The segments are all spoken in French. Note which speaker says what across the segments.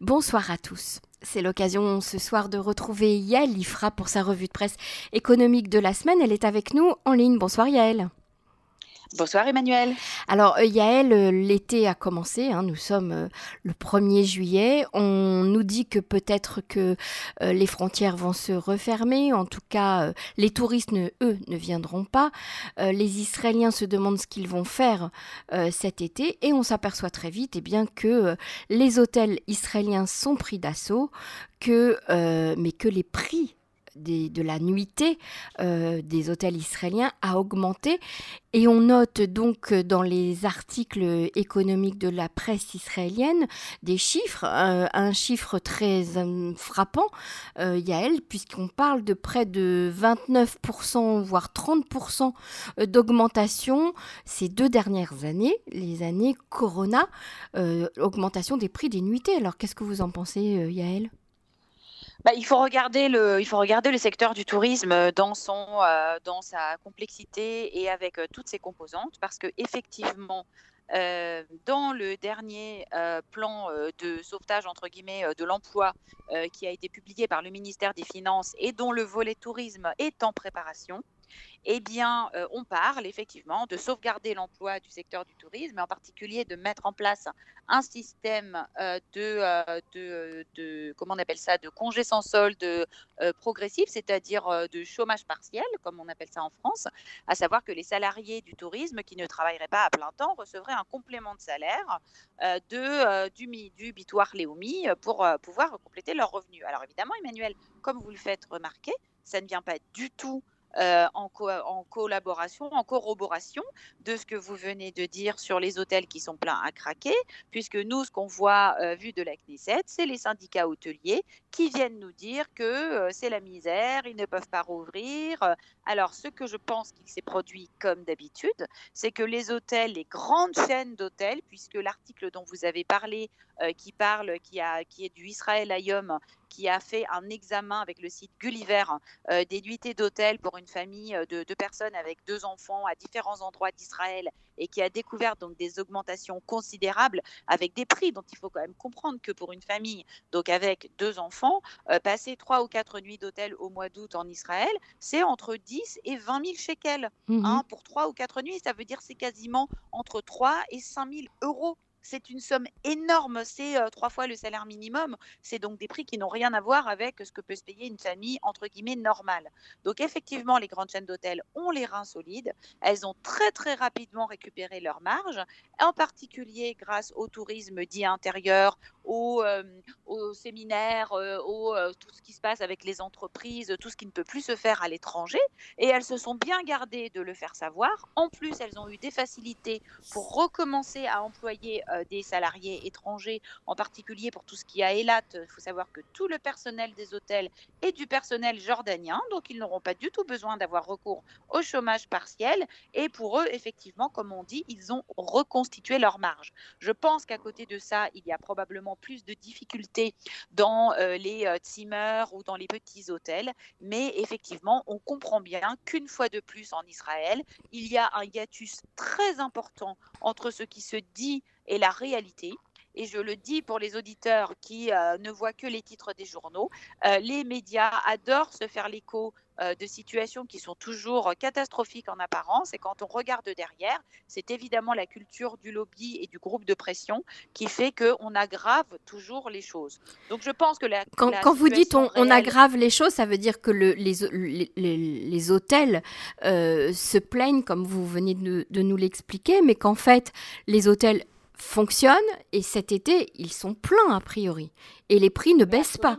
Speaker 1: Bonsoir à tous. C'est l'occasion ce soir de retrouver Yael Ifra pour sa revue de presse économique de la semaine. Elle est avec nous en ligne. Bonsoir Yael.
Speaker 2: Bonsoir Emmanuel.
Speaker 1: Alors euh, Yael, euh, l'été a commencé, hein, nous sommes euh, le 1er juillet. On nous dit que peut-être que les frontières vont se refermer, en tout cas les touristes, eux, ne viendront pas. les Israéliens se demandent ce qu'ils vont faire cet été et on s'aperçoit très vite eh bien, que les hôtels israéliens sont pris d'assaut, mais que les prix de la nuitée euh, des hôtels israéliens a augmenté. Et on note donc dans les articles économiques de la presse israélienne des chiffres, euh, un chiffre très euh, frappant, Yael, puisqu'on parle de près de 29%, voire 30% d'augmentation ces deux dernières années, les années Corona, augmentation des prix des nuitées. Alors qu'est-ce que vous en pensez, Yael?
Speaker 2: Bah, il, faut regarder le, secteur du tourisme euh, euh, dans sa complexité et avec euh, toutes ses composantes, parce que effectivement, dans le dernier plan de sauvetage entre guillemets de l'emploi qui a été publié par le ministère des Finances et dont le volet tourisme est en préparation, eh bien, euh, on parle effectivement de sauvegarder l'emploi du secteur du tourisme, et en particulier de mettre en place un système euh, euh, de, de, comment on appelle ça, de sans solde progressif, c'est-à-dire de chômage partiel, comme on appelle ça en France, à savoir que les salariés du tourisme qui ne travailleraient pas à plein temps recevraient un complément de salaire de, du, du bitoire Léomi pour pouvoir compléter leurs revenus. Alors évidemment, Emmanuel, comme vous le faites remarquer, ça ne vient pas du tout euh, en, collaboration, en corroboration de ce que vous venez de dire sur les hôtels qui sont pleins à craquer, puisque nous, ce qu'on voit euh, vu de la Knesset, c'est les syndicats hôteliers qui viennent nous dire que euh, c'est la misère, ils ne peuvent pas rouvrir. Alors, ce que je pense qu'il s'est produit comme d'habitude, c'est que les hôtels, les grandes chaînes d'hôtels, puisque l'article dont vous avez parlé, qui parle, qui, a, qui est du Israël Ayom, qui a fait un examen avec le site Gulliver euh, des nuitées d'hôtel pour une famille euh, de deux personnes avec deux enfants à différents endroits d'Israël et qui a découvert donc des augmentations considérables avec des prix dont il faut quand même comprendre que pour une famille, donc avec deux enfants, euh, passer trois ou quatre nuits d'hôtel au mois d'août en Israël, c'est entre 10 et 20 000 shekels. Mmh hein, pour trois ou quatre nuits, ça veut dire c'est quasiment entre 3 et 5 000 euros c'est une somme énorme, c'est euh, trois fois le salaire minimum. C'est donc des prix qui n'ont rien à voir avec ce que peut se payer une famille entre guillemets normale. Donc effectivement, les grandes chaînes d'hôtels ont les reins solides. Elles ont très très rapidement récupéré leur marge, en particulier grâce au tourisme dit intérieur, au, euh, séminaire, euh, au tout ce qui se passe avec les entreprises, tout ce qui ne peut plus se faire à l'étranger. Et elles se sont bien gardées de le faire savoir. En plus, elles ont eu des facilités pour recommencer à employer euh, des salariés étrangers, en particulier pour tout ce qui a Elat. Il faut savoir que tout le personnel des hôtels est du personnel jordanien, donc ils n'auront pas du tout besoin d'avoir recours au chômage partiel. Et pour eux, effectivement, comme on dit, ils ont reconstitué leur marge. Je pense qu'à côté de ça, il y a probablement plus de difficultés dans euh, les euh, ou dans les petits hôtels, mais effectivement, on comprend bien qu'une fois de plus en Israël, il y a un hiatus très important entre ce qui se dit et la réalité. Et je le dis pour les auditeurs qui euh, ne voient que les titres des journaux, euh, les médias adorent se faire l'écho euh, de situations qui sont toujours catastrophiques en apparence. Et quand on regarde derrière, c'est évidemment la culture du lobby et du groupe de pression qui fait qu'on aggrave toujours les choses. Donc je pense que la,
Speaker 1: quand, quand vous dites on, on, aggrave les choses, ça veut dire que le, les, les, les, hôtels se plaignent, comme vous venez de, de nous l'expliquer, mais qu'en fait les hôtels fonctionnent et cet été, ils sont pleins a priori. Et les prix ne baissent pas.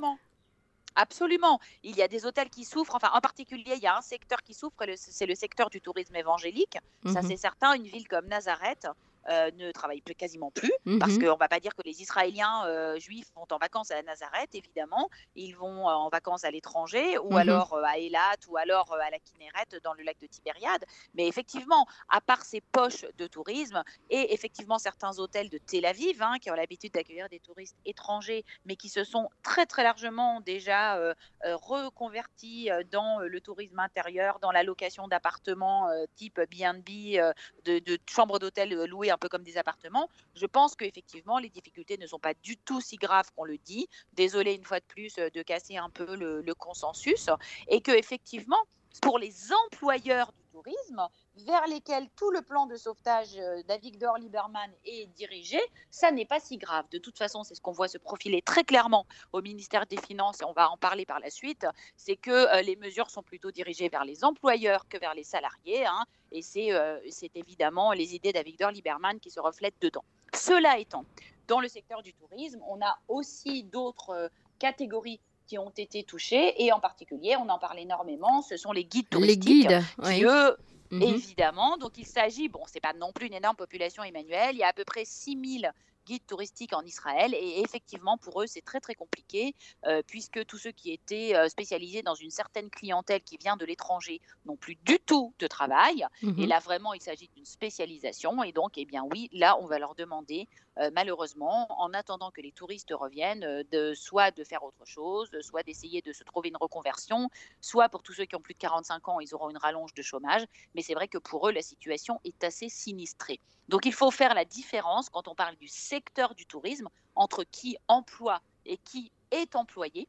Speaker 2: Absolument. Il y a des hôtels qui souffrent. Enfin, en particulier, il y a un secteur qui souffre, c'est le secteur du tourisme évangélique. Ça, mhm. c'est certain. Une ville comme Nazareth, euh, ne travaillent plus, quasiment plus, parce mhm. qu'on ne va pas dire que les Israéliens euh, juifs vont en vacances à Nazareth, évidemment, ils vont euh, en vacances à l'étranger, ou mhm. alors à Eilat, ou alors à la Kinneret, dans le lac de Tibériade. Mais effectivement, à part ces poches de tourisme, et effectivement certains hôtels de Tel Aviv, hein, qui ont l'habitude d'accueillir des touristes étrangers, mais qui se sont très très largement déjà reconvertis dans le tourisme intérieur, dans la location d'appartements type de, de chambres d'hôtel louées un peu comme des appartements. Je pense qu'effectivement, les difficultés ne sont pas du tout si graves qu'on le dit. Désolé une fois de plus de casser un peu le, consensus. Et que effectivement, pour les employeurs du tourisme, vers lesquels tout le plan de sauvetage euh, d'Avigdor Lieberman est dirigé, ça n'est pas si grave. De toute façon, c'est ce qu'on voit se profiler très clairement au ministère des Finances, et on va en parler par la suite, c'est que euh, les mesures sont plutôt dirigées vers les employeurs que vers les salariés, hein, et euh, c'est évidemment les idées d'Avigdor Lieberman qui se reflètent dedans. Cela étant, dans le secteur du tourisme, on a aussi d'autres catégories qui ont été touchées, et en particulier, on en parle énormément, ce sont les guides touristiques,
Speaker 1: les guides,
Speaker 2: qui eux Mhm. évidemment. Donc il s'agit, bon, c'est pas non plus une énorme population, Emmanuel, il y a à peu près 6000 guides touristiques en Israël. Et effectivement, pour eux, c'est très très compliqué, euh, puisque tous ceux qui étaient euh, spécialisés dans une certaine clientèle qui vient de l'étranger n'ont plus du tout de travail. Et mhm. là, vraiment, il s'agit d'une spécialisation. Et donc, eh bien oui, là, on va leur demander euh, malheureusement, en attendant que les touristes reviennent, de, soit de faire autre chose, soit d'essayer de se trouver une reconversion, soit pour tous ceux qui ont plus de 45 ans, ils auront une rallonge de chômage. Mais c'est vrai que pour eux, la situation est assez sinistrée. Donc il faut faire la différence quand on parle du secteur du tourisme entre qui emploie et qui est employé.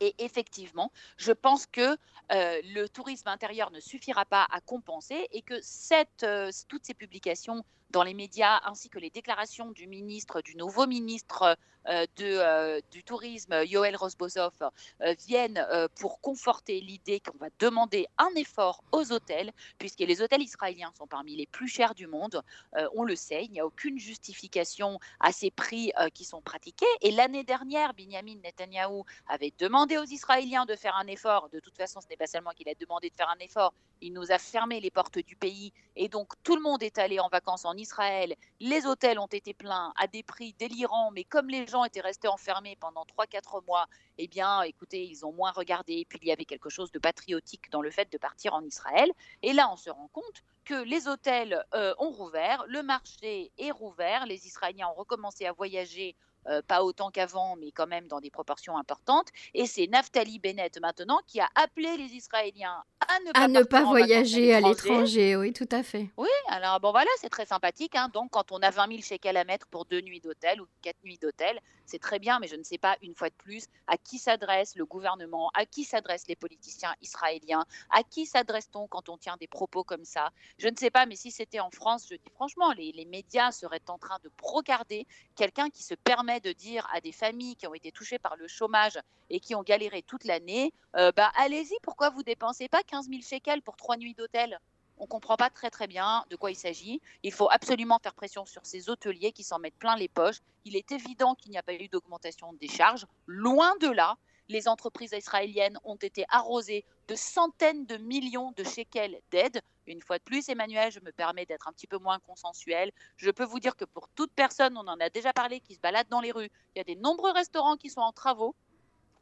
Speaker 2: Et effectivement, je pense que euh, le tourisme intérieur ne suffira pas à compenser et que cette, toutes ces publications dans les médias, ainsi que les déclarations du ministre, du nouveau ministre euh, de, euh, du tourisme, Yoel Rosbozov, euh, viennent pour conforter l'idée qu'on va demander un effort aux hôtels, puisque les hôtels israéliens sont parmi les plus chers du monde. on le sait, il n'y a aucune justification à ces prix qui sont pratiqués. Et l'année dernière, Benjamin Netanyahu avait demandé aux Israéliens de faire un effort. De toute façon, ce n'est pas seulement qu'il a demandé de faire un effort, il nous a fermé les portes du pays. Et donc, tout le monde est allé en vacances en Israël. Les hôtels ont été pleins à des prix délirants, mais comme les gens étaient restés enfermés pendant 3-4 mois, eh bien, écoutez, ils ont moins regardé. Puis il y avait quelque chose de patriotique dans le fait de partir en Israël. Et là, on se rend compte que les hôtels euh, ont rouvert, le marché est rouvert, les Israéliens ont recommencé à voyager euh, pas autant qu'avant, mais quand même dans des proportions importantes. Et c'est Naftali Bennett maintenant qui a appelé les Israéliens à ne pas,
Speaker 1: à ne pas voyager à l'étranger. Oui, tout à fait.
Speaker 2: Oui, alors bon voilà, c'est très sympathique. Hein. Donc quand on a 20 000 shekels à mettre pour deux nuits d'hôtel ou quatre nuits d'hôtel, c'est très bien, mais je ne sais pas une fois de plus à qui s'adresse le gouvernement, à qui s'adressent les politiciens israéliens, à qui s'adresse-t-on quand on tient des propos comme ça? Je ne sais pas, mais si c'était en France, je dis franchement, les, les médias seraient en train de brocarder quelqu'un qui se permet de dire à des familles qui ont été touchées par le chômage et qui ont galéré toute l'année, euh, bah, allez-y, pourquoi vous dépensez pas 15 000 shekels pour trois nuits d'hôtel? On ne comprend pas très très bien de quoi il s'agit. Il faut absolument faire pression sur ces hôteliers qui s'en mettent plein les poches. Il est évident qu'il n'y a pas eu d'augmentation des charges. Loin de là, les entreprises israéliennes ont été arrosées de centaines de millions de shekels d'aide. Une fois de plus, Emmanuel, je me permets d'être un petit peu moins consensuel. Je peux vous dire que pour toute personne, on en a déjà parlé, qui se balade dans les rues, il y a des nombreux restaurants qui sont en travaux,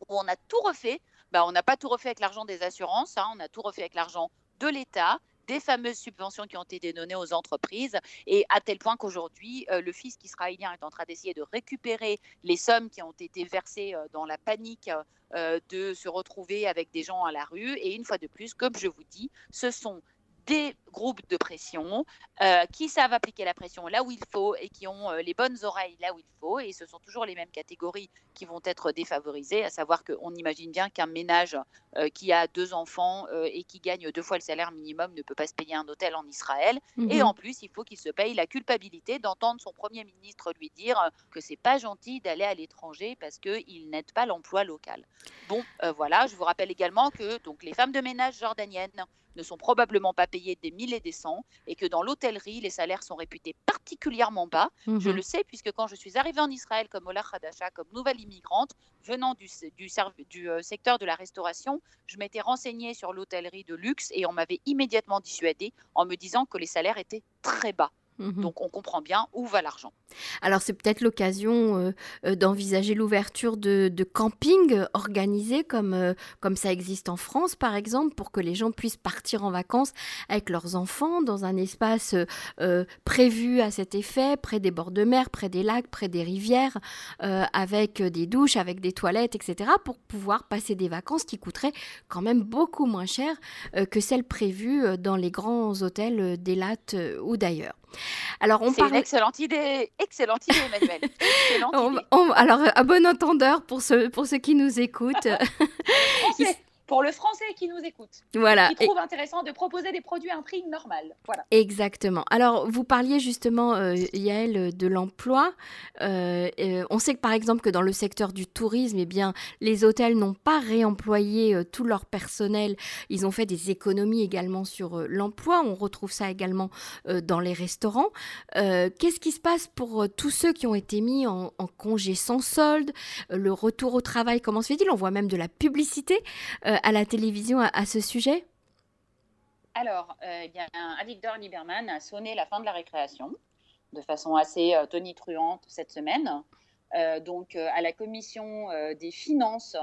Speaker 2: où on a tout refait. Bah, on n'a pas tout refait avec l'argent des assurances, hein. on a tout refait avec l'argent de l'État des fameuses subventions qui ont été données aux entreprises, et à tel point qu'aujourd'hui, euh, le fisc israélien est en train d'essayer de récupérer les sommes qui ont été versées euh, dans la panique euh, de se retrouver avec des gens à la rue. Et une fois de plus, comme je vous dis, ce sont des groupes de pression euh, qui savent appliquer la pression là où il faut et qui ont euh, les bonnes oreilles là où il faut. Et ce sont toujours les mêmes catégories qui vont être défavorisées, à savoir qu'on imagine bien qu'un ménage euh, qui a deux enfants et qui gagne deux fois le salaire minimum ne peut pas se payer un hôtel en Israël. Mhm. Et en plus, il faut qu'il se paye la culpabilité d'entendre son Premier ministre lui dire que c'est pas gentil d'aller à l'étranger parce qu'il n'aide pas l'emploi local. Bon, voilà, je vous rappelle également que donc, les femmes de ménage jordaniennes ne sont probablement pas payées des milliers des cents et que dans l'hôtellerie, les salaires sont réputés particulièrement bas. Je mhm. le sais puisque quand je suis arrivée en Israël comme Ola Khadasha, comme nouvelle immigrante, venant du, du, du euh, secteur de la restauration, je m'étais renseignée sur l'hôtellerie de luxe et on m'avait immédiatement dissuadée en me disant que les salaires étaient très bas. Mhm. Donc on comprend bien où va l'argent.
Speaker 1: Alors c'est peut-être l'occasion euh, euh, d'envisager l'ouverture de, de campings organisés comme, euh, comme ça existe en France par exemple pour que les gens puissent partir en vacances avec leurs enfants dans un espace prévu à cet effet, près des bords de mer, près des lacs, près des rivières, avec des douches, avec des toilettes, etc. pour pouvoir passer des vacances qui coûteraient quand même beaucoup moins cher que celles prévues dans les grands hôtels d'Elat ou d'ailleurs.
Speaker 2: Alors on parle... une excellente idée, excellente idée, Emmanuel.
Speaker 1: alors à bon entendeur pour ceux pour ceux qui nous écoutent.
Speaker 2: pour le français qui nous écoute,
Speaker 1: voilà.
Speaker 2: qui trouve intéressant de proposer des produits à un prix normal. Voilà.
Speaker 1: Exactement. Alors, vous parliez justement, euh, Yael, de l'emploi. Euh, on sait que par exemple que dans le secteur du tourisme, eh bien, les hôtels n'ont pas réemployé euh, tout leur personnel. Ils ont fait des économies également sur euh, l'emploi. On retrouve ça également dans les restaurants. Qu'est-ce qui se passe pour tous ceux qui ont été mis en, en congé sans solde? Le retour au travail, comment se fait-il? On voit même de la publicité euh, à la télévision à, ce sujet
Speaker 2: Alors, euh, eh Lieberman a sonné la fin de la récréation de façon assez euh, tonitruante cette semaine. donc, à la commission des finances,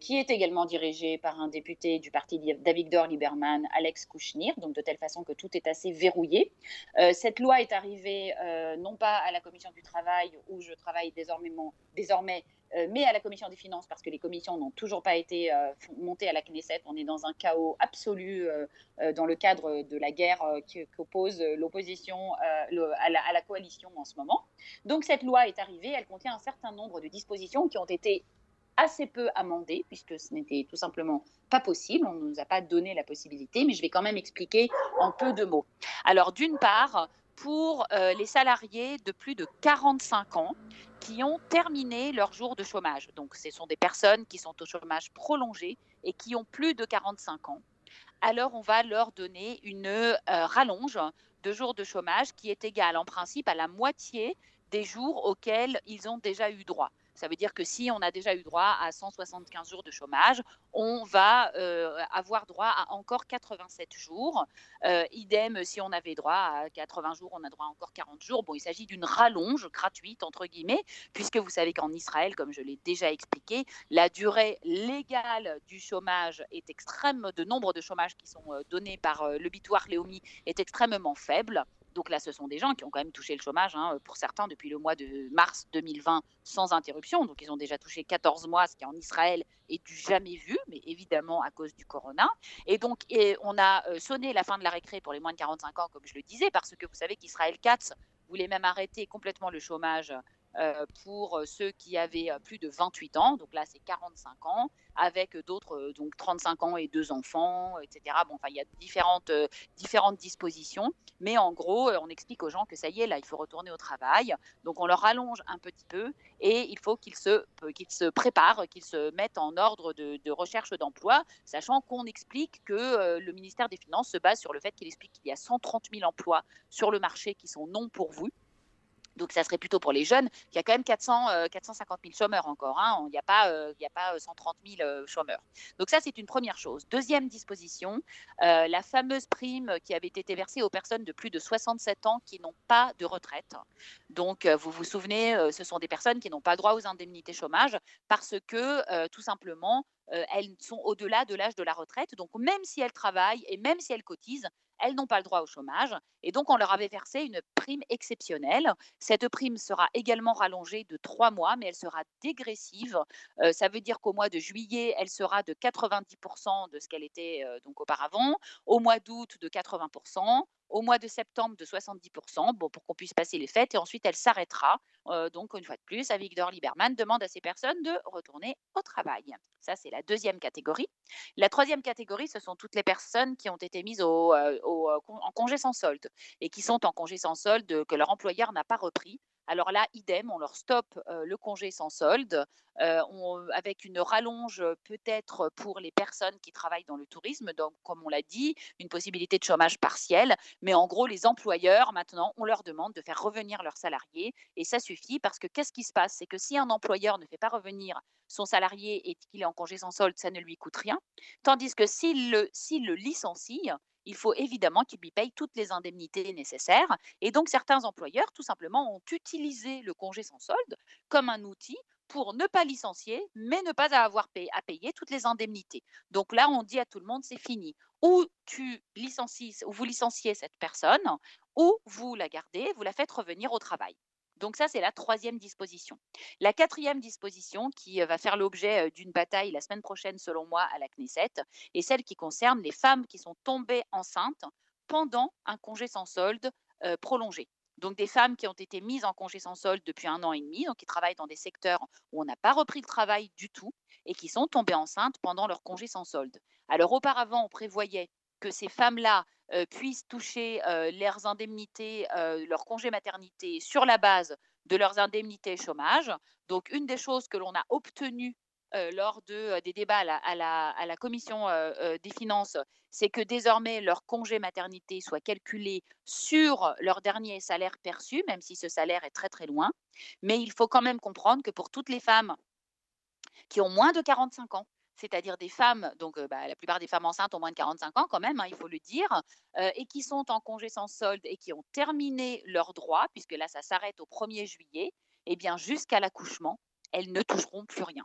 Speaker 2: qui est également dirigée par un député du parti d'Avigdor Lieberman, Alex Kouchnir, donc de telle façon que tout est assez verrouillé. cette loi est arrivée non pas à la commission du travail, où je travaille désormais, désormais euh, mais à la commission des finances, parce que les commissions n'ont toujours pas été euh, montées à la Knesset. On est dans un chaos absolu euh, dans le cadre de la guerre qui, oppose l'opposition à, à, la coalition en ce moment. Donc cette loi est arrivée, elle contient un certain nombre de dispositions qui ont été assez peu amendées, puisque ce n'était tout simplement pas possible. On ne nous a pas donné la possibilité, mais je vais quand même expliquer en peu de mots. Alors d'une part, pour les salariés de plus de 45 ans qui ont terminé leur jour de chômage. Donc, ce sont des personnes qui sont au chômage prolongé et qui ont plus de 45 ans. Alors, on va leur donner une euh, rallonge de jours de chômage qui est égale en principe à la moitié des jours auxquels ils ont déjà eu droit. Ça veut dire que si on a déjà eu droit à 175 jours de chômage, on va euh, avoir droit à encore 87 jours. Euh, idem, si on avait droit à 80 jours, on a droit à encore 40 jours. Bon, il s'agit d'une rallonge gratuite, entre guillemets, puisque vous savez qu'en Israël, comme je l'ai déjà expliqué, la durée légale du chômage est extrême, de nombre de chômages qui sont euh, donnés par le bitoire Léomi est extrêmement faible. Donc là, ce sont des gens qui ont quand même touché le chômage, hein, pour certains, depuis le mois de mars 2020 sans interruption. Donc ils ont déjà touché 14 mois, ce qui en Israël est du jamais vu, mais évidemment à cause du corona. Et donc on a euh, sonné la fin de la récré pour les moins de 45 ans, comme je le disais, parce que vous savez qu'Israël Katz voulait même arrêter complètement le chômage pour euh, ceux qui avaient plus de 28 ans, donc là c'est 45 ans, avec d'autres, donc 35 ans et deux enfants, etc. Bon, enfin il y a différentes, dispositions, mais en gros on explique aux gens que ça y est, là il faut retourner au travail, donc on leur allonge un petit peu et il faut qu'ils se, qu'ils se préparent, qu'ils se mettent en ordre de, de recherche d'emploi, sachant qu'on explique que le ministère des Finances se base sur le fait qu'il explique qu'il y a 130 000 emplois sur le marché qui sont non pourvus donc, ça serait plutôt pour les jeunes. Il y a quand même 400, 450 000 chômeurs encore. Hein. Il n'y a pas, euh, il a pas 130 euh, 000 euh, chômeurs. Donc, ça, c'est une première chose. Deuxième disposition, la fameuse prime qui avait été versée aux personnes de plus de 67 ans qui n'ont pas de retraite. Donc, vous vous souvenez, ce sont des personnes qui n'ont pas droit aux indemnités chômage parce que, tout simplement, elles sont au-delà de l'âge de la retraite. Donc, même si elles travaillent et même si elles cotisent, elles n'ont pas le droit au chômage. Et donc, on leur avait versé une prime exceptionnelle. Cette prime sera également rallongée de trois mois, mais elle sera dégressive. Euh, ça veut dire qu'au mois de juillet, elle sera de 90% de ce qu'elle était euh, donc auparavant. Au mois d'août, de 80% au mois de septembre de 70%, bon, pour qu'on puisse passer les fêtes, et ensuite elle s'arrêtera. Euh, donc, une fois de plus, Avigdor Lieberman demande à ces personnes de retourner au travail. Ça, c'est la deuxième catégorie. La troisième catégorie, ce sont toutes les personnes qui ont été mises euh, euh, en congé sans solde et qui sont en congé sans solde que leur employeur n'a pas repris. Alors là, idem, on leur stoppe le congé sans solde, avec une rallonge peut-être pour les personnes qui travaillent dans le tourisme, donc comme on l'a dit, une possibilité de chômage partiel. Mais en gros, les employeurs, maintenant, on leur demande de faire revenir leurs salariés et ça suffit parce que qu'est-ce qui se passe? C'est que si un employeur ne fait pas revenir son salarié et qu'il est en congé sans solde, ça ne lui coûte rien. Tandis que s'il le, le licencie, il faut évidemment qu'il lui paye toutes les indemnités nécessaires. Et donc, certains employeurs, tout simplement, ont utilisé le congé sans solde comme un outil pour ne pas licencier, mais ne pas avoir à payer toutes les indemnités. Donc là, on dit à tout le monde, c'est fini. Ou tu licencies, ou vous licenciez cette personne, ou vous la gardez, vous la faites revenir au travail. Donc ça, c'est la troisième disposition. La quatrième disposition qui euh, va faire l'objet d'une bataille la semaine prochaine, selon moi, à la Knesset, est celle qui concerne les femmes qui sont tombées enceintes pendant un congé sans solde prolongé. Donc des femmes qui ont été mises en congé sans solde depuis un an et demi, donc qui travaillent dans des secteurs où on n'a pas repris le travail du tout et qui sont tombées enceintes pendant leur congé sans solde. Alors auparavant, on prévoyait que ces femmes-là puissent toucher leurs indemnités, leur congé maternité sur la base de leurs indemnités chômage. Donc une des choses que l'on a obtenues lors de, des débats à la, commission des finances, c'est que désormais leur congé maternité soit calculé sur leur dernier salaire perçu, même si ce salaire est très très loin. Mais il faut quand même comprendre que pour toutes les femmes qui ont moins de 45 ans, c'est-à-dire des femmes, donc bah, la plupart des femmes enceintes ont moins de 45 ans quand même, hein, il faut le dire, et qui sont en congé sans solde et qui ont terminé leurs droits, puisque là ça s'arrête au 1er juillet, et eh bien jusqu'à l'accouchement, elles ne toucheront plus rien.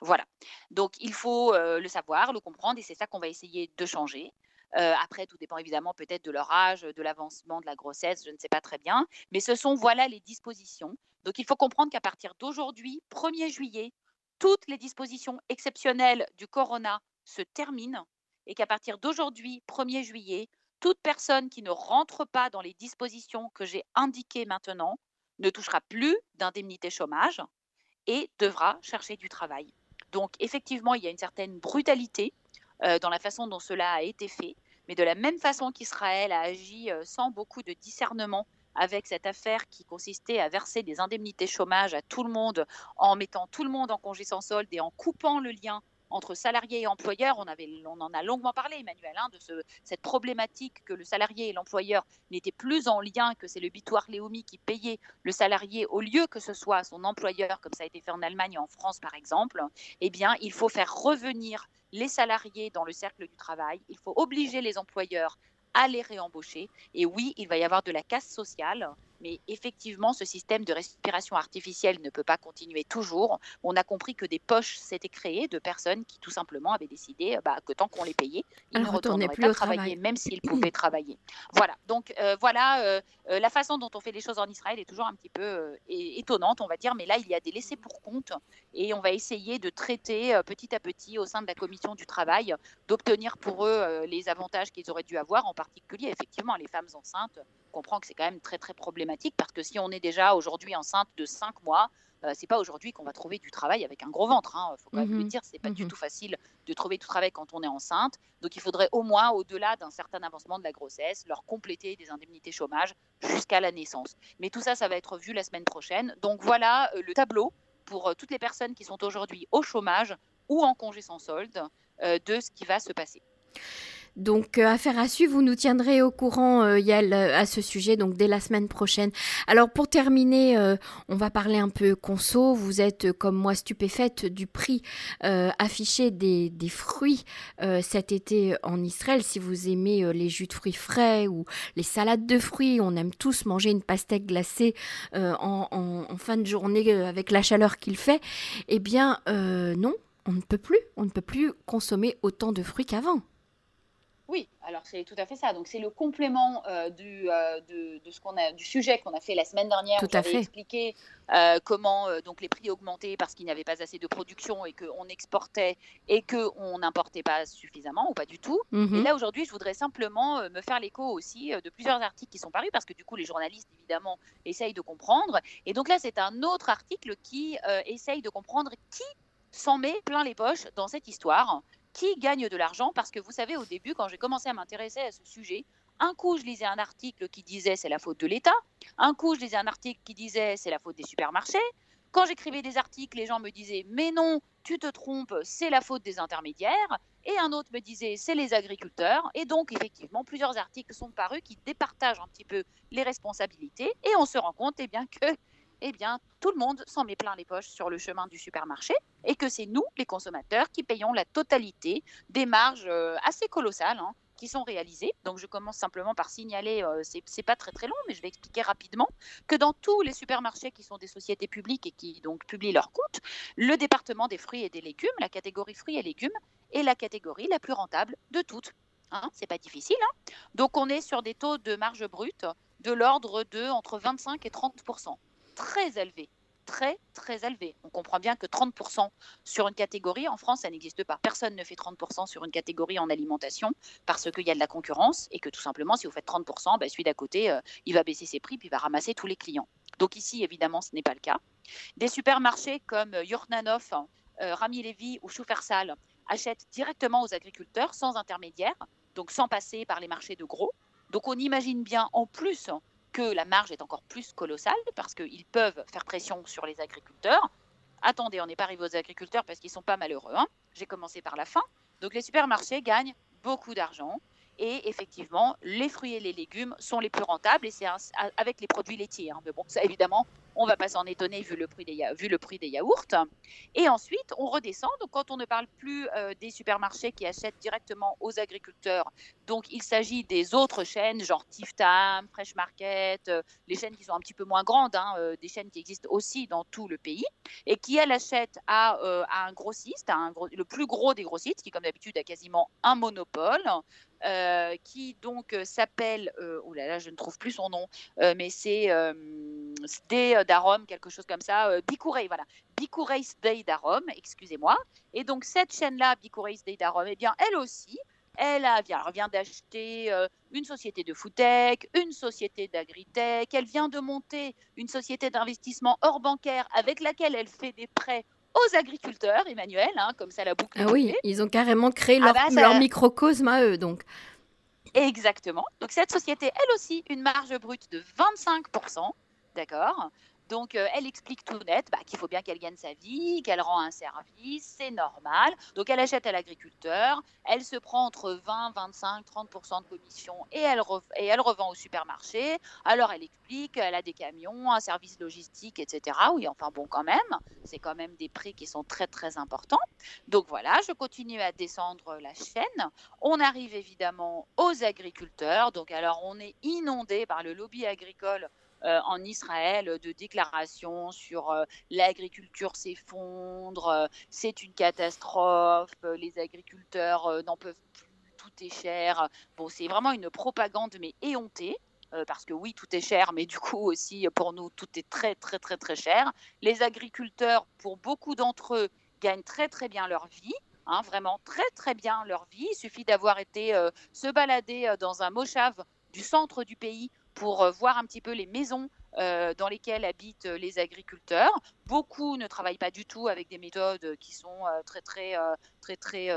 Speaker 2: Voilà. Donc il faut le savoir, le comprendre, et c'est ça qu'on va essayer de changer. après, tout dépend évidemment peut-être de leur âge, de l'avancement de la grossesse, je ne sais pas très bien. Mais ce sont voilà les dispositions. Donc il faut comprendre qu'à partir d'aujourd'hui, 1er juillet, toutes les dispositions exceptionnelles du corona se terminent et qu'à partir d'aujourd'hui, 1er juillet, toute personne qui ne rentre pas dans les dispositions que j'ai indiquées maintenant ne touchera plus d'indemnité chômage et devra chercher du travail. Donc effectivement, il y a une certaine brutalité euh, dans la façon dont cela a été fait, mais de la même façon qu'Israël a agi euh, sans beaucoup de discernement avec cette affaire qui consistait à verser des indemnités chômage à tout le monde en mettant tout le monde en congé sans solde et en coupant le lien entre salarié et employeur. On, avait, on en a longuement parlé, Emmanuel, hein, de ce, cette problématique que le salarié et l'employeur n'étaient plus en lien, que c'est le bitoire Léomi qui payait le salarié au lieu que ce soit son employeur, comme ça a été fait en Allemagne et en France par exemple. Eh bien, il faut faire revenir les salariés dans le cercle du travail. Il faut obliger les employeurs à les réembaucher. Et oui, il va y avoir de la casse sociale mais effectivement, ce système de respiration artificielle ne peut pas continuer toujours. On a compris que des poches s'étaient créées de personnes qui tout simplement avaient décidé bah, que tant qu'on les payait, ils ne retourneraient plus pas travailler, même s'ils pouvaient travailler. Voilà, donc euh, voilà, euh, euh, la façon dont on fait les choses en Israël est toujours un petit peu étonnante, on va dire, mais là, il y a des laissés pour compte et on va essayer de traiter petit à petit au sein de la commission du travail, d'obtenir pour eux les avantages qu'ils auraient dû avoir, en particulier, effectivement, les femmes enceintes comprend que c'est quand même très très problématique parce que si on est déjà aujourd'hui enceinte de 5 mois, euh, c'est pas aujourd'hui qu'on va trouver du travail avec un gros ventre. Il hein. faut quand même le mmh dire, c'est pas du mmh tout facile de trouver du travail quand on est enceinte. Donc il faudrait au moins, au-delà d'un certain avancement de la grossesse, leur compléter des indemnités chômage jusqu'à la naissance. Mais tout ça, ça va être vu la semaine prochaine. Donc voilà euh, le tableau pour euh, toutes les personnes qui sont aujourd'hui au chômage ou en congé sans solde de ce qui va se passer.
Speaker 1: Donc, euh, affaire à suivre, vous nous tiendrez au courant, euh, Yael, euh, à ce sujet, donc dès la semaine prochaine. Alors, pour terminer, on va parler un peu conso. Vous êtes, comme moi, stupéfaite du prix affiché des, des fruits cet été en Israël. Si vous aimez les jus de fruits frais ou les salades de fruits, on aime tous manger une pastèque glacée en, en, fin de journée avec la chaleur qu'il fait. Eh bien, non, on ne peut plus. On ne peut plus consommer autant de fruits qu'avant.
Speaker 2: Oui, alors c'est tout à fait ça. Donc c'est le complément euh, du, euh, de, ce qu'on a, du sujet qu'on a fait la semaine dernière. Tout où à fait. expliqué euh, comment donc les prix augmentaient parce qu'il n'y avait pas assez de production et qu'on exportait et qu'on n'importait pas suffisamment ou pas du tout. Mhm. Et là aujourd'hui, je voudrais simplement me faire l'écho aussi de plusieurs articles qui sont parus parce que du coup les journalistes évidemment essayent de comprendre. Et donc là c'est un autre article qui essaye de comprendre qui s'en met plein les poches dans cette histoire qui gagne de l'argent Parce que vous savez, au début, quand j'ai commencé à m'intéresser à ce sujet, un coup, je lisais un article qui disait c'est la faute de l'État. Un coup, je lisais un article qui disait c'est la faute des supermarchés. Quand j'écrivais des articles, les gens me disaient mais non, tu te trompes, c'est la faute des intermédiaires. Et un autre me disait c'est les agriculteurs. Et donc, effectivement, plusieurs articles sont parus qui départagent un petit peu les responsabilités. Et on se rend compte eh bien, que eh bien, tout le monde s'en met plein les poches sur le chemin du supermarché et que c'est nous, les consommateurs, qui payons la totalité des marges euh, assez colossales hein, qui sont réalisées. Donc, je commence simplement par signaler, euh, ce c'est pas très très long, mais je vais expliquer rapidement que dans tous les supermarchés qui sont des sociétés publiques et qui donc publient leurs comptes, le département des fruits et des légumes, la catégorie fruits et légumes, est la catégorie la plus rentable de toutes. Hein, c'est pas difficile. Hein. Donc, on est sur des taux de marge brute de l'ordre de entre 25 et 30 très élevé. très très élevé. On comprend bien que 30% sur une catégorie, en France, ça n'existe pas. Personne ne fait 30% sur une catégorie en alimentation parce qu'il y a de la concurrence et que tout simplement, si vous faites 30%, ben, celui d'à côté, euh, il va baisser ses prix puis il va ramasser tous les clients. Donc ici, évidemment, ce n'est pas le cas. Des supermarchés comme Yurnanov, euh, Rami Levy ou Choufersal achètent directement aux agriculteurs sans intermédiaire, donc sans passer par les marchés de gros. Donc on imagine bien en plus que la marge est encore plus colossale parce qu'ils peuvent faire pression sur les agriculteurs. Attendez, on n'est pas arrivé aux agriculteurs parce qu'ils ne sont pas malheureux. Hein. J'ai commencé par la fin. Donc les supermarchés gagnent beaucoup d'argent. Et effectivement, les fruits et les légumes sont les plus rentables et c'est avec les produits laitiers. Hein. Mais bon, ça évidemment, on ne va pas s'en étonner vu le, prix des vu le prix des yaourts. Et ensuite, on redescend. Donc, quand on ne parle plus euh, des supermarchés qui achètent directement aux agriculteurs, donc il s'agit des autres chaînes, genre Tiftam, Fresh Market, euh, les chaînes qui sont un petit peu moins grandes, hein, euh, des chaînes qui existent aussi dans tout le pays, et qui, elles, achètent à, un grossiste, le plus gros des grossistes, qui, comme d'habitude, a quasiment un monopole. Qui donc s'appelle, oh là là, je ne trouve plus son nom, mais c'est des d'Arôme, quelque chose comme ça, euh, voilà, Bicoureis Day d'Arôme, excusez-moi. Et donc cette chaîne-là, Bicoureis Day d'Arôme, eh bien elle aussi, elle, vient d'acheter euh, une société de foodtech, une société d'agritech, elle vient de monter une société d'investissement hors bancaire avec laquelle elle fait des prêts aux agriculteurs, Emmanuel, hein, comme ça la boucle.
Speaker 1: Ah oui, ils ont carrément créé ah leur, bah, leur microcosme à eux, donc.
Speaker 2: Exactement. Donc cette société, elle aussi, une marge brute de 25%, d'accord? Donc, euh, elle explique tout net bah, qu'il faut bien qu'elle gagne sa vie, qu'elle rend un service, c'est normal. Donc, elle achète à l'agriculteur, elle se prend entre 20, 25, 30% de commission et elle, et elle revend au supermarché. Alors, elle explique qu'elle a des camions, un service logistique, etc. Oui, enfin bon, quand même, c'est quand même des prix qui sont très, très importants. Donc, voilà, je continue à descendre la chaîne. On arrive évidemment aux agriculteurs. Donc, alors, on est inondé par le lobby agricole euh, en Israël de déclarations sur euh, l'agriculture s'effondre, euh, c'est une catastrophe, les agriculteurs n'en peuvent plus, tout est cher. Bon, c'est vraiment une propagande, mais éhontée parce que oui, tout est cher, mais du coup aussi pour nous, tout est très très très très cher. Les agriculteurs, pour beaucoup d'entre eux, gagnent très très bien leur vie. Hein, vraiment très très bien leur vie. Il suffit d'avoir été se balader dans un mochave du centre du pays pour euh, voir un petit peu les maisons euh, dans lesquelles habitent euh, les agriculteurs. Beaucoup ne travaillent pas du tout avec des méthodes qui sont très, très, très, très,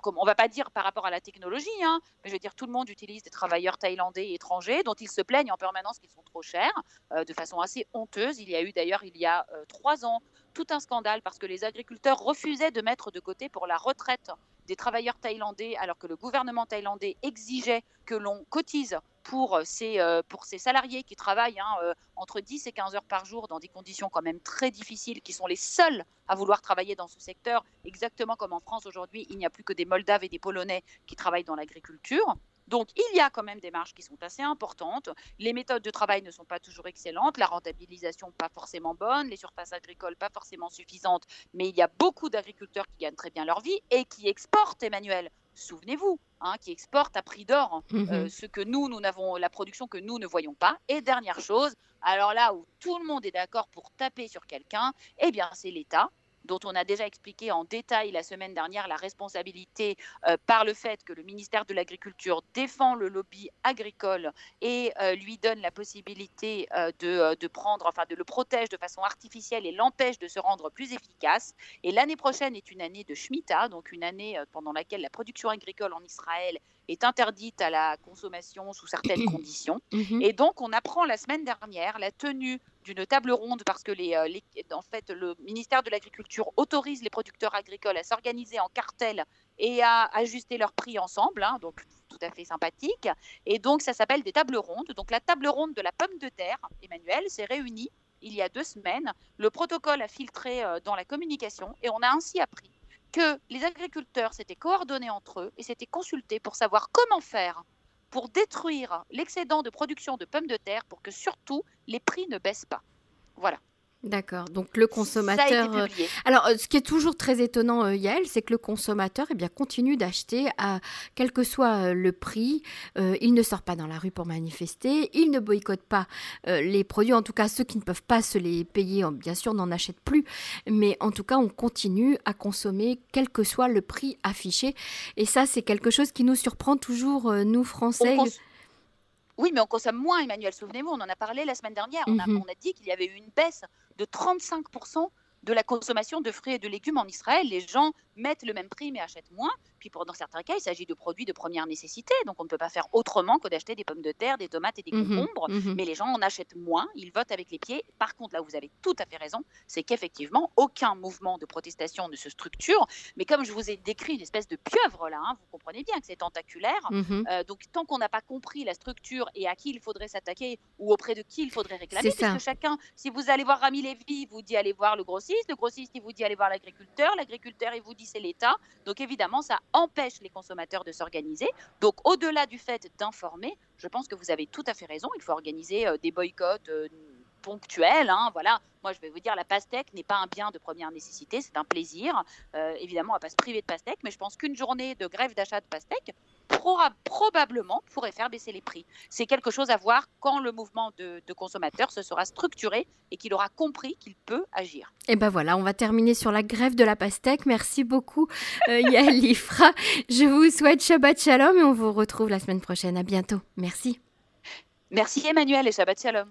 Speaker 2: comme on va pas dire par rapport à la technologie, hein, mais je veux dire tout le monde utilise des travailleurs thaïlandais et étrangers dont ils se plaignent en permanence qu'ils sont trop chers, de façon assez honteuse. Il y a eu d'ailleurs il y a trois ans tout un scandale parce que les agriculteurs refusaient de mettre de côté pour la retraite des travailleurs thaïlandais alors que le gouvernement thaïlandais exigeait que l'on cotise pour ces, euh, pour ces salariés qui travaillent hein, euh, entre 10 et 15 heures par jour dans des conditions quand même très difficiles, qui sont les seuls à vouloir travailler dans ce secteur, exactement comme en France aujourd'hui, il n'y a plus que des Moldaves et des Polonais qui travaillent dans l'agriculture. Donc, il y a quand même des marges qui sont assez importantes. Les méthodes de travail ne sont pas toujours excellentes, la rentabilisation pas forcément bonne, les surfaces agricoles pas forcément suffisantes, mais il y a beaucoup d'agriculteurs qui gagnent très bien leur vie et qui exportent, Emmanuel. Souvenez-vous, hein, qui exportent à prix d'or euh, ce que nous, nous n'avons, la production que nous ne voyons pas. Et dernière chose, alors là où tout le monde est d'accord pour taper sur quelqu'un, eh bien c'est l'État dont on a déjà expliqué en détail la semaine dernière la responsabilité euh, par le fait que le ministère de l'Agriculture défend le lobby agricole et euh, lui donne la possibilité euh, de, prendre, enfin de le protège de façon artificielle et l'empêche de se rendre plus efficace. Et l'année prochaine est une année de Shemitah, donc une année pendant laquelle la production agricole en Israël est interdite à la consommation sous certaines conditions. Mhm. Et donc, on apprend la semaine dernière la tenue d'une table ronde parce que les, euh, en fait, le ministère de l'Agriculture autorise les producteurs agricoles à s'organiser en cartel et à ajuster leurs prix ensemble, hein, donc tout à fait sympathique. Et donc, ça s'appelle des tables rondes. Donc, la table ronde de la pomme de terre, Emmanuel, s'est réunie il y a deux semaines. Le protocole a filtré euh, dans la communication et on a ainsi appris que les agriculteurs s'étaient coordonnés entre eux et s'étaient consultés pour savoir comment faire pour détruire l'excédent de production de pommes de terre pour que surtout les prix ne baissent pas. Voilà.
Speaker 1: D'accord. Donc le consommateur. Euh, alors, euh, ce qui est toujours très étonnant, euh, Yael, c'est que le consommateur, eh bien, continue d'acheter à quel que soit le prix. il ne sort pas dans la rue pour manifester. Il ne boycotte pas les produits. En tout cas, ceux qui ne peuvent pas se les payer, bien sûr, n'en achètent plus. Mais en tout cas, on continue à consommer quel que soit le prix affiché. Et ça, c'est quelque chose qui nous surprend toujours, nous Français.
Speaker 2: Oui, mais on consomme moins, Emmanuel. Souvenez-vous, on en a parlé la semaine dernière. On, a, on a dit qu'il y avait eu une baisse de 35% de la consommation de fruits et de légumes en Israël. Les gens mettent le même prix mais achètent moins. Puis pour, dans certains cas, il s'agit de produits de première nécessité. Donc on ne peut pas faire autrement que d'acheter des pommes de terre, des tomates et des mhm, concombres. Mhm. Mais les gens en achètent moins, ils votent avec les pieds. Par contre, là où vous avez tout à fait raison, c'est qu'effectivement, aucun mouvement de protestation ne se structure. Mais comme je vous ai décrit une espèce de pieuvre là, hein, vous comprenez bien que c'est tentaculaire. Mhm. Euh, donc tant qu'on n'a pas compris la structure et à qui il faudrait s'attaquer ou auprès de qui il faudrait réclamer, parce que chacun, si vous allez voir Rami Lévy, il vous dit allez voir le grossiste, le grossiste il vous dit allez voir l'agriculteur, l'agriculteur il vous dit c'est l'État. Donc évidemment, ça empêche les consommateurs de s'organiser. Donc au-delà du fait d'informer, je pense que vous avez tout à fait raison. Il faut organiser euh, des boycotts ponctuels. Hein, voilà. Moi, je vais vous dire, la pastèque n'est pas un bien de première nécessité, c'est un plaisir. Euh, évidemment, on ne va pas se priver de pastèque, mais je pense qu'une journée de grève d'achat de pastèque probablement pourrait faire baisser les prix. C'est quelque chose à voir quand le mouvement de, consommateurs se sera structuré et qu'il aura compris qu'il peut agir.
Speaker 1: Et ben voilà, on va terminer sur la grève de la pastèque. Merci beaucoup euh, Yael Ifra. Je vous souhaite Shabbat Shalom et on vous retrouve la semaine prochaine. À bientôt. Merci.
Speaker 2: Merci Emmanuel et Shabbat Shalom.